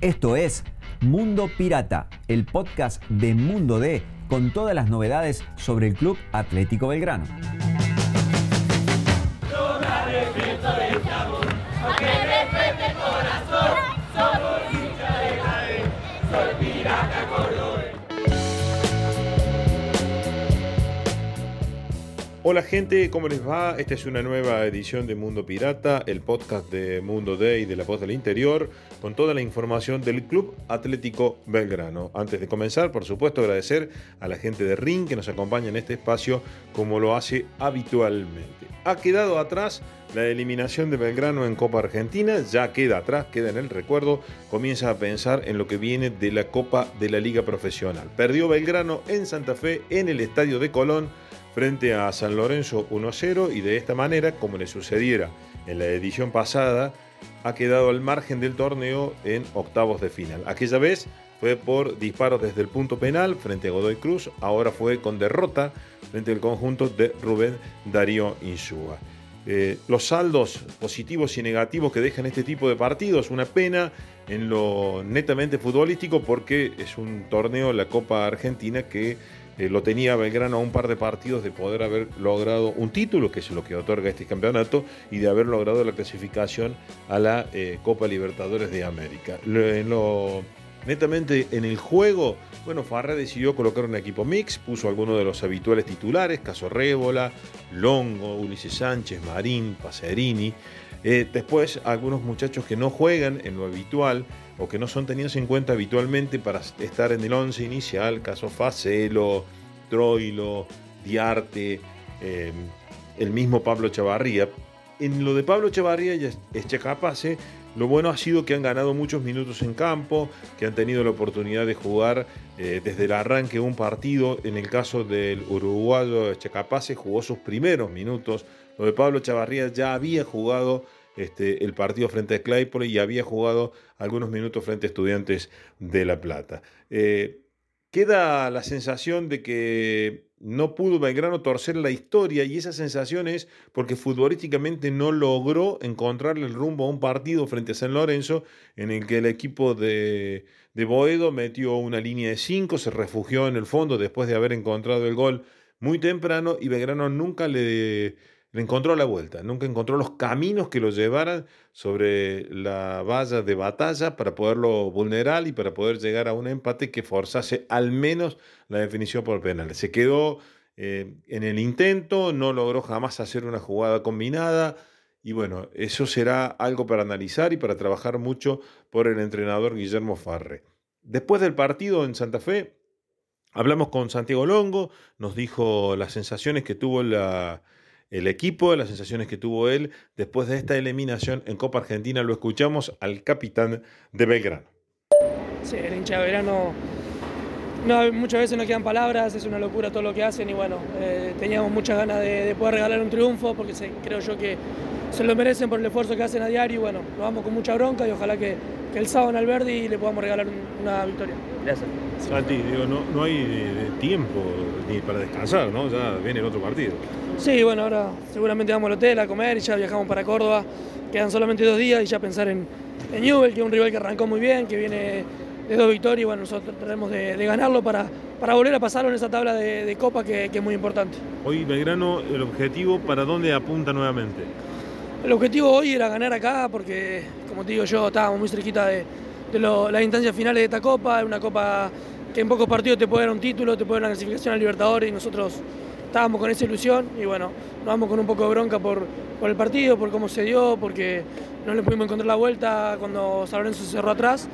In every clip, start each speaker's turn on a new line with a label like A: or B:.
A: Esto es Mundo Pirata, el podcast de Mundo D con todas las novedades sobre el Club Atlético Belgrano.
B: Hola gente, ¿cómo les va? Esta es una nueva edición de Mundo Pirata, el podcast de Mundo Day de la Voz del Interior, con toda la información del Club Atlético Belgrano. Antes de comenzar, por supuesto, agradecer a la gente de Ring que nos acompaña en este espacio como lo hace habitualmente. Ha quedado atrás la eliminación de Belgrano en Copa Argentina, ya queda atrás, queda en el recuerdo, comienza a pensar en lo que viene de la Copa de la Liga Profesional. Perdió Belgrano en Santa Fe, en el Estadio de Colón, frente a San Lorenzo 1-0 y de esta manera, como le sucediera en la edición pasada, ha quedado al margen del torneo en octavos de final. Aquella vez fue por disparos desde el punto penal frente a Godoy Cruz, ahora fue con derrota frente al conjunto de Rubén Darío Insúa. Eh, los saldos positivos y negativos que dejan este tipo de partidos, una pena en lo netamente futbolístico porque es un torneo, la Copa Argentina, que eh, lo tenía Belgrano a un par de partidos de poder haber logrado un título, que es lo que otorga este campeonato, y de haber logrado la clasificación a la eh, Copa Libertadores de América. netamente en el juego, bueno, Farra decidió colocar un equipo mix, puso algunos de los habituales titulares, Caso Rébola, Longo, Ulises Sánchez, Marín, Pacerini. Eh, después, algunos muchachos que no juegan en lo habitual o que no son tenidos en cuenta habitualmente para estar en el 11 inicial, caso Facelo, Troilo, Diarte, eh, el mismo Pablo Chavarría. En lo de Pablo Chavarría y Echecapase, lo bueno ha sido que han ganado muchos minutos en campo, que han tenido la oportunidad de jugar eh, desde el arranque un partido. En el caso del uruguayo Echecapase jugó sus primeros minutos. Lo de Pablo Chavarría ya había jugado este, el partido frente a Claypole y había jugado algunos minutos frente a Estudiantes de La Plata. Eh, queda la sensación de que no pudo Belgrano torcer la historia y esa sensación es porque futbolísticamente no logró encontrarle el rumbo a un partido frente a San Lorenzo en el que el equipo de, de Boedo metió una línea de 5, se refugió en el fondo después de haber encontrado el gol muy temprano y Belgrano nunca le le encontró la vuelta, nunca encontró los caminos que lo llevaran sobre la valla de batalla para poderlo vulnerar y para poder llegar a un empate que forzase al menos la definición por penal. Se quedó eh, en el intento, no logró jamás hacer una jugada combinada y bueno, eso será algo para analizar y para trabajar mucho por el entrenador Guillermo Farre. Después del partido en Santa Fe, hablamos con Santiago Longo, nos dijo las sensaciones que tuvo la el equipo, las sensaciones que tuvo él después de esta eliminación en Copa Argentina. Lo escuchamos al capitán de Belgrano.
C: Sí, el hincha de Belgrano, no, muchas veces no quedan palabras, es una locura todo lo que hacen y bueno, eh, teníamos muchas ganas de, poder regalar un triunfo porque creo yo que se lo merecen por el esfuerzo que hacen a diario y bueno, lo vamos con mucha bronca y ojalá que, el sábado en Alberdi le podamos regalar una victoria.
B: Gracias. Santi, digo, no, no hay tiempo ni para descansar, ¿no? Ya viene el otro partido.
C: Sí, bueno, ahora seguramente vamos al hotel a comer y ya viajamos para Córdoba. Quedan solamente dos días y ya pensar en, en Newell, que es un rival que arrancó muy bien, que viene de dos victorias y bueno, nosotros trataremos de, ganarlo para, para volver a pasarlo en esa tabla de, Copa que, es muy importante.
B: Hoy Belgrano, el objetivo, ¿para dónde apunta nuevamente?
C: El objetivo hoy era ganar acá porque, como te digo yo, estábamos muy cerquita de, las instancias finales de esta Copa, es una Copa que en pocos partidos te puede dar un título, te puede dar una clasificación a Libertadores y nosotros estábamos con esa ilusión y bueno, nos vamos con un poco de bronca por, el partido, por cómo se dio, porque no le pudimos encontrar la vuelta cuando San Lorenzo cerró atrás.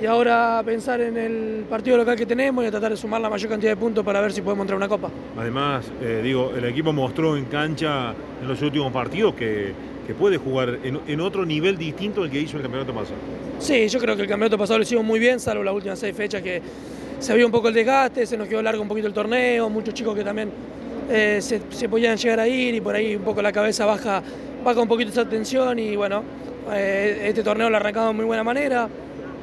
C: Y ahora pensar en el partido local que tenemos y tratar de sumar la mayor cantidad de puntos para ver si podemos entrar a una copa.
B: Además, eh, digo, el equipo mostró en cancha en los últimos partidos que, que puede jugar en, en, otro nivel distinto al que hizo el campeonato pasado.
C: Sí, yo creo que el campeonato pasado lo hicimos muy bien, salvo las últimas seis fechas que se vio un poco el desgaste, se nos quedó largo un poquito el torneo, muchos chicos que también eh, se, podían llegar a ir y por ahí un poco la cabeza baja, baja un poquito esa tensión y bueno, eh, este torneo lo arrancamos de muy buena manera,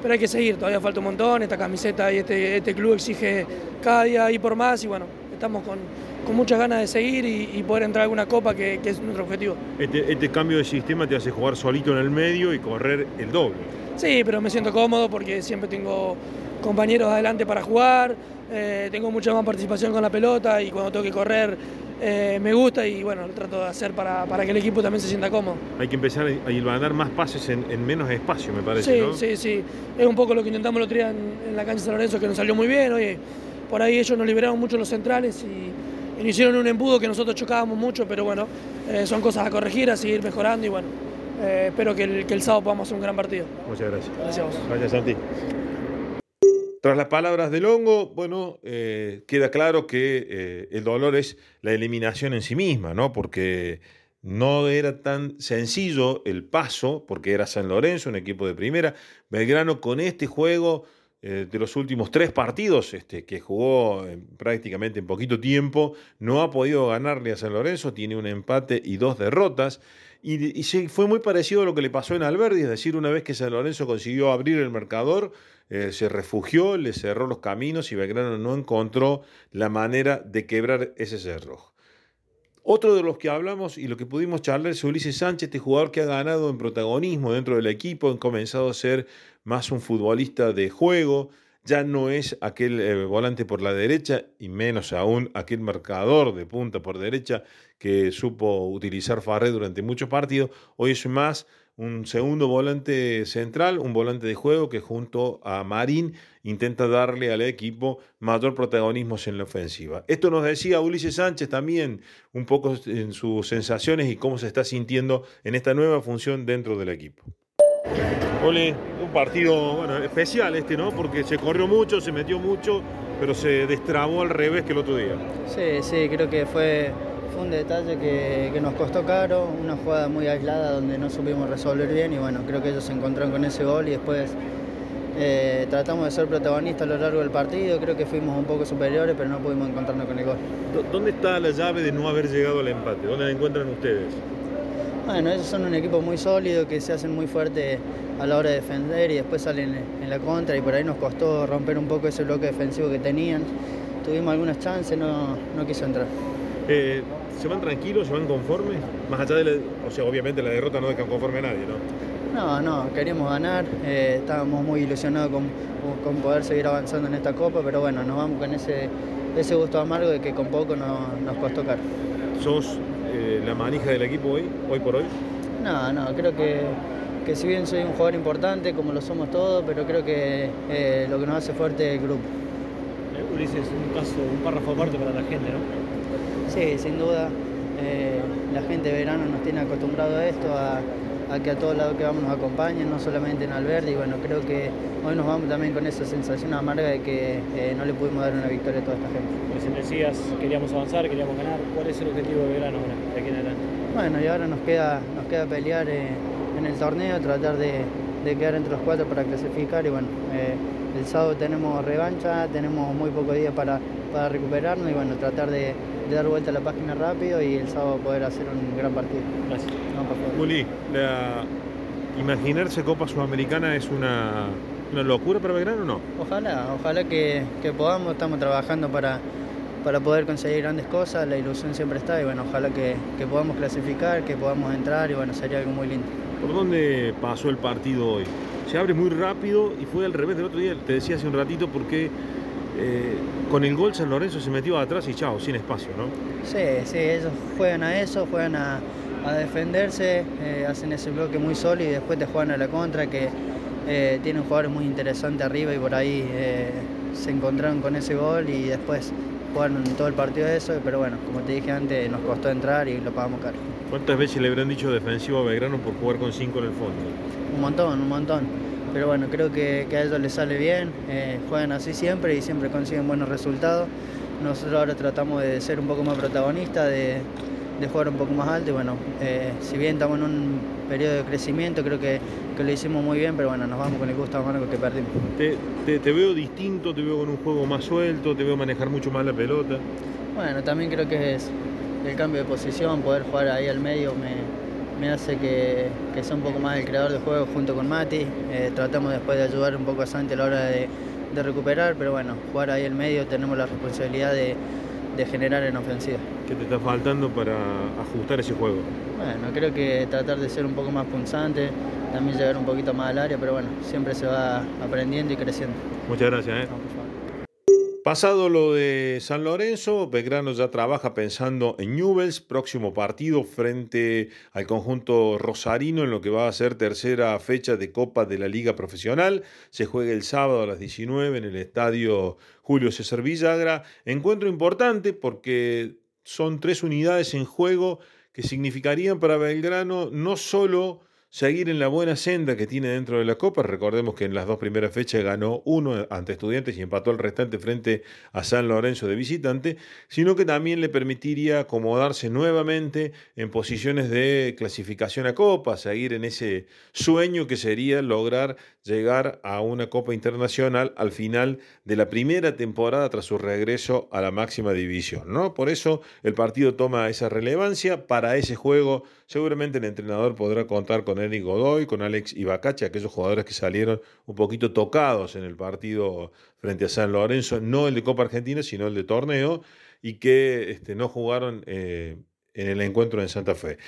C: pero hay que seguir, todavía falta un montón, esta camiseta y este, este club exige cada día ir por más y bueno, estamos con, con muchas ganas de seguir y, poder entrar a alguna copa que, es nuestro objetivo.
B: Este, este, cambio de sistema te hace jugar solito en el medio y correr el doble.
C: Sí, pero me siento cómodo porque siempre tengo compañeros adelante para jugar, eh, tengo mucha más participación con la pelota y cuando tengo que correr eh, me gusta y bueno, lo trato de hacer para, para, que el equipo también se sienta cómodo.
B: Hay que empezar a ilvanar más pases en, menos espacio, me parece.
C: Sí, sí, sí. Es un poco lo que intentamos el otro día en, la cancha de San Lorenzo que nos salió muy bien. Oye, por ahí ellos nos liberaron mucho los centrales y, nos hicieron un embudo que nosotros chocábamos mucho, pero bueno, eh, son cosas a corregir, a seguir mejorando y bueno, espero que el, que el sábado podamos hacer un gran partido.
B: Muchas gracias.
C: Gracias a vos.
B: Gracias, Santi. Tras las palabras de Longo, bueno, eh, queda claro que eh, el dolor es la eliminación en sí misma, ¿no? Porque no era tan sencillo el paso, porque era San Lorenzo, un equipo de primera. Belgrano con este juego eh, de los últimos tres partidos este, que jugó prácticamente en poquito tiempo, no ha podido ganarle a San Lorenzo, tiene un empate y dos derrotas. Y, fue muy parecido a lo que le pasó en Alberdi, es decir, una vez que San Lorenzo consiguió abrir el marcador, eh, se refugió, le cerró los caminos y Belgrano no encontró la manera de quebrar ese cerrojo. Otro de los que hablamos y lo que pudimos charlar es Ulises Sánchez, este jugador que ha ganado en protagonismo dentro del equipo, ha comenzado a ser más un futbolista de juego, ya no es aquel eh, volante por la derecha y menos aún aquel marcador de punta por derecha que supo utilizar Farré durante muchos partidos, hoy es más un segundo volante central, un volante de juego que junto a Marín intenta darle al equipo mayor protagonismo en la ofensiva. Esto nos decía Ulises Sánchez también un poco en sus sensaciones y cómo se está sintiendo en esta nueva función dentro del equipo. Ole, un partido bueno, especial este, ¿no? Porque se corrió mucho, se metió mucho, pero se destrabó al revés que el otro día.
D: Sí, sí, creo que fue fue un detalle que, nos costó caro, una jugada muy aislada donde no supimos resolver bien y bueno, creo que ellos se encontraron con ese gol y después eh, tratamos de ser protagonistas a lo largo del partido, creo que fuimos un poco superiores pero no pudimos encontrarnos con el gol.
B: ¿Dónde está la llave de no haber llegado al empate? ¿Dónde la encuentran ustedes?
D: Bueno, ellos son un equipo muy sólido que se hacen muy fuerte a la hora de defender y después salen en la contra y por ahí nos costó romper un poco ese bloque defensivo que tenían. Tuvimos algunas chances, no, no quiso entrar.
B: Eh, ¿Se van tranquilos, se van conformes? Más allá de la, o sea, obviamente la derrota no deja conforme a nadie, ¿no?
D: No, no, queríamos ganar, eh, estábamos muy ilusionados con, con, poder seguir avanzando en esta copa, pero bueno, nos vamos con ese, ese gusto amargo de que con poco nos costó caro.
B: ¿Sos eh, la manija del equipo hoy, hoy por hoy?
D: No, no, creo que, que si bien soy un jugador importante, como lo somos todos, pero creo que eh, lo que nos hace fuerte es el grupo.
E: Ulises, un caso, un párrafo aparte para la gente, ¿no?
D: Sí, sin duda. Eh, la gente de verano nos tiene acostumbrado a esto, a, que a todos lados que vamos nos acompañen, no solamente en Alberdi. Y bueno, creo que hoy nos vamos también con esa sensación amarga de que eh, no le pudimos dar una victoria a toda esta gente.
E: Pues decías, queríamos avanzar, queríamos ganar. ¿Cuál es el objetivo de verano ahora, de aquí en adelante?
D: Bueno, y ahora nos queda, nos queda pelear eh, en el torneo, tratar de, quedar entre los cuatro para clasificar. Y bueno, el sábado tenemos revancha, tenemos muy pocos días para, para recuperarnos y bueno, tratar de de dar vuelta a la página rápido y el sábado poder hacer un gran partido.
E: Gracias.
B: Juli, imaginarse Copa Sudamericana es una, locura para Belgrano o no?
D: Ojalá, ojalá que, podamos, estamos trabajando para, para poder conseguir grandes cosas, la ilusión siempre está y bueno, ojalá que, podamos clasificar, que podamos entrar y bueno, sería algo muy lindo.
B: ¿Por dónde pasó el partido hoy? Se abre muy rápido y fue al revés del otro día, te decía hace un ratito, porque eh, con el gol San Lorenzo se metió atrás y chao, sin espacio, ¿no?
D: Sí, sí, ellos juegan a eso, juegan a, defenderse, eh, hacen ese bloque muy sólido y después te juegan a la contra, que eh, tienen jugadores muy interesantes arriba y por ahí se encontraron con ese gol y después jugaron todo el partido de eso, pero bueno, como te dije antes, nos costó entrar y lo pagamos caro.
B: ¿Cuántas veces le habrán dicho defensivo a Belgrano por jugar con cinco en el fondo?
D: Un montón, un montón pero bueno, creo que, a ellos les sale bien, eh, juegan así siempre y siempre consiguen buenos resultados. Nosotros ahora tratamos de ser un poco más protagonistas, de, jugar un poco más alto y bueno, eh, si bien estamos en un periodo de crecimiento, creo que, lo hicimos muy bien, pero bueno, nos vamos con el gusto amargo que perdimos.
B: Te, te, veo distinto, te veo con un juego más suelto, te veo manejar mucho más la pelota.
D: Bueno, también creo que es el cambio de posición, poder jugar ahí al medio me, me hace que, sea un poco más el creador de juego junto con Mati. Eh, tratamos después de ayudar un poco a Santi a la hora de, recuperar, pero bueno, jugar ahí en medio tenemos la responsabilidad de, de generar en ofensiva.
B: ¿Qué te está faltando para ajustar ese juego?
D: Bueno, creo que tratar de ser un poco más punzante, también llegar un poquito más al área, pero bueno, siempre se va aprendiendo y creciendo.
B: Muchas gracias. ¿eh? Pasado lo de San Lorenzo, Belgrano ya trabaja pensando en Newells, próximo partido frente al conjunto rosarino en lo que va a ser tercera fecha de Copa de la Liga Profesional. Se juega el sábado a las 19 en el estadio Julio César Villagra. Encuentro importante porque son tres unidades en juego que significarían para Belgrano no solo seguir en la buena senda que tiene dentro de la Copa. Recordemos que en las dos primeras fechas ganó uno ante Estudiantes y empató el restante frente a San Lorenzo de visitante, sino que también le permitiría acomodarse nuevamente en posiciones de clasificación a Copa, seguir en ese sueño que sería lograr llegar a una Copa Internacional al final de la primera temporada tras su regreso a la máxima división. ¿no? Por eso el partido toma esa relevancia. Para ese juego seguramente el entrenador podrá contar con Eric Godoy, con Alex Ibacache, aquellos jugadores que salieron un poquito tocados en el partido frente a San Lorenzo, no el de Copa Argentina, sino el de torneo, y que este, no jugaron eh, en el encuentro en Santa Fe.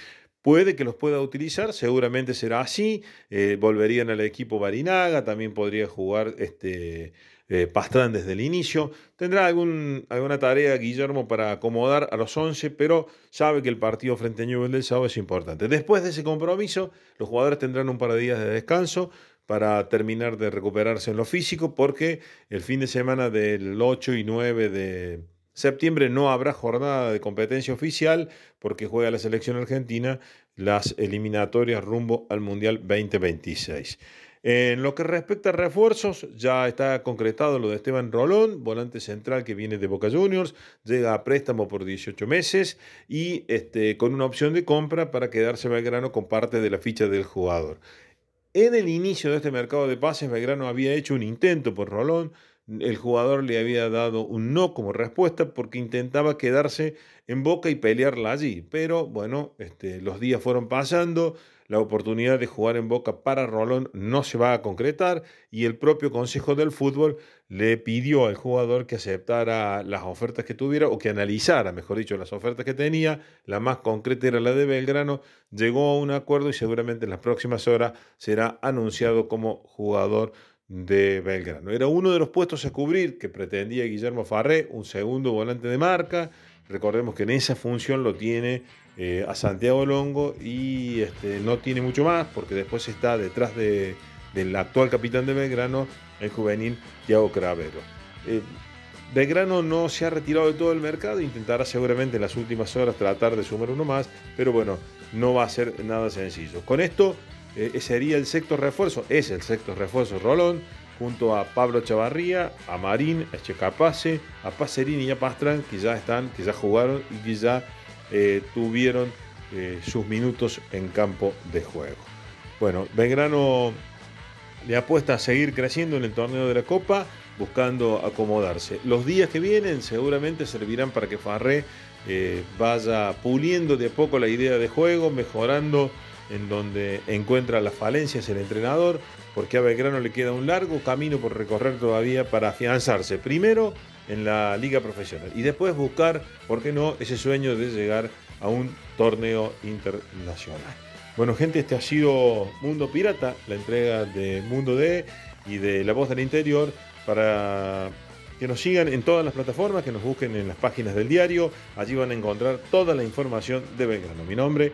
B: Puede que los pueda utilizar, seguramente será así. Eh, volverían al equipo Barinaga, también podría jugar este, eh, Pastrán desde el inicio. Tendrá algún, alguna tarea Guillermo para acomodar a los 11, pero sabe que el partido frente a Newell del sábado es importante. Después de ese compromiso, los jugadores tendrán un par de días de descanso para terminar de recuperarse en lo físico, porque el fin de semana del 8 y 9 de septiembre no habrá jornada de competencia oficial porque juega la selección argentina las eliminatorias rumbo al Mundial 2026. En lo que respecta a refuerzos, ya está concretado lo de Esteban Rolón, volante central que viene de Boca Juniors, llega a préstamo por 18 meses y este, con una opción de compra para quedarse Belgrano con parte de la ficha del jugador. En el inicio de este mercado de pases, Belgrano había hecho un intento por Rolón, el jugador le había dado un no como respuesta porque intentaba quedarse en Boca y pelearla allí. Pero bueno, este, los días fueron pasando, la oportunidad de jugar en Boca para Rolón no se va a concretar y el propio Consejo del Fútbol le pidió al jugador que aceptara las ofertas que tuviera o que analizara, mejor dicho, las ofertas que tenía. La más concreta era la de Belgrano. Llegó a un acuerdo y seguramente en las próximas horas será anunciado como jugador de Belgrano. Era uno de los puestos a cubrir que pretendía Guillermo Farré, un segundo volante de marca. Recordemos que en esa función lo tiene eh, a Santiago Longo y este, no tiene mucho más porque después está detrás de, del actual capitán de Belgrano, el juvenil Thiago Cravero. Eh, Belgrano no se ha retirado de todo el mercado, intentará seguramente en las últimas horas tratar de sumar uno más, pero bueno, no va a ser nada sencillo. Con esto eh, sería el sexto refuerzo, es el sexto refuerzo Rolón, junto a Pablo Chavarría, a Marín, a Checapase, a Pacerini y a Pastrán, que ya están, que ya jugaron y que ya eh, tuvieron eh, sus minutos en campo de juego. Bueno, Belgrano le apuesta a seguir creciendo en el torneo de la Copa, buscando acomodarse. Los días que vienen seguramente servirán para que Farré eh, vaya puliendo de poco la idea de juego, mejorando en donde encuentra las falencias el entrenador, porque a Belgrano le queda un largo camino por recorrer todavía para afianzarse. Primero, en la liga profesional. Y después buscar, ¿por qué no?, ese sueño de llegar a un torneo internacional. Bueno, gente, este ha sido Mundo Pirata, la entrega de Mundo D y de La Voz del Interior para que nos sigan en todas las plataformas, que nos busquen en las páginas del diario. Allí van a encontrar toda la información de Belgrano. Mi nombre,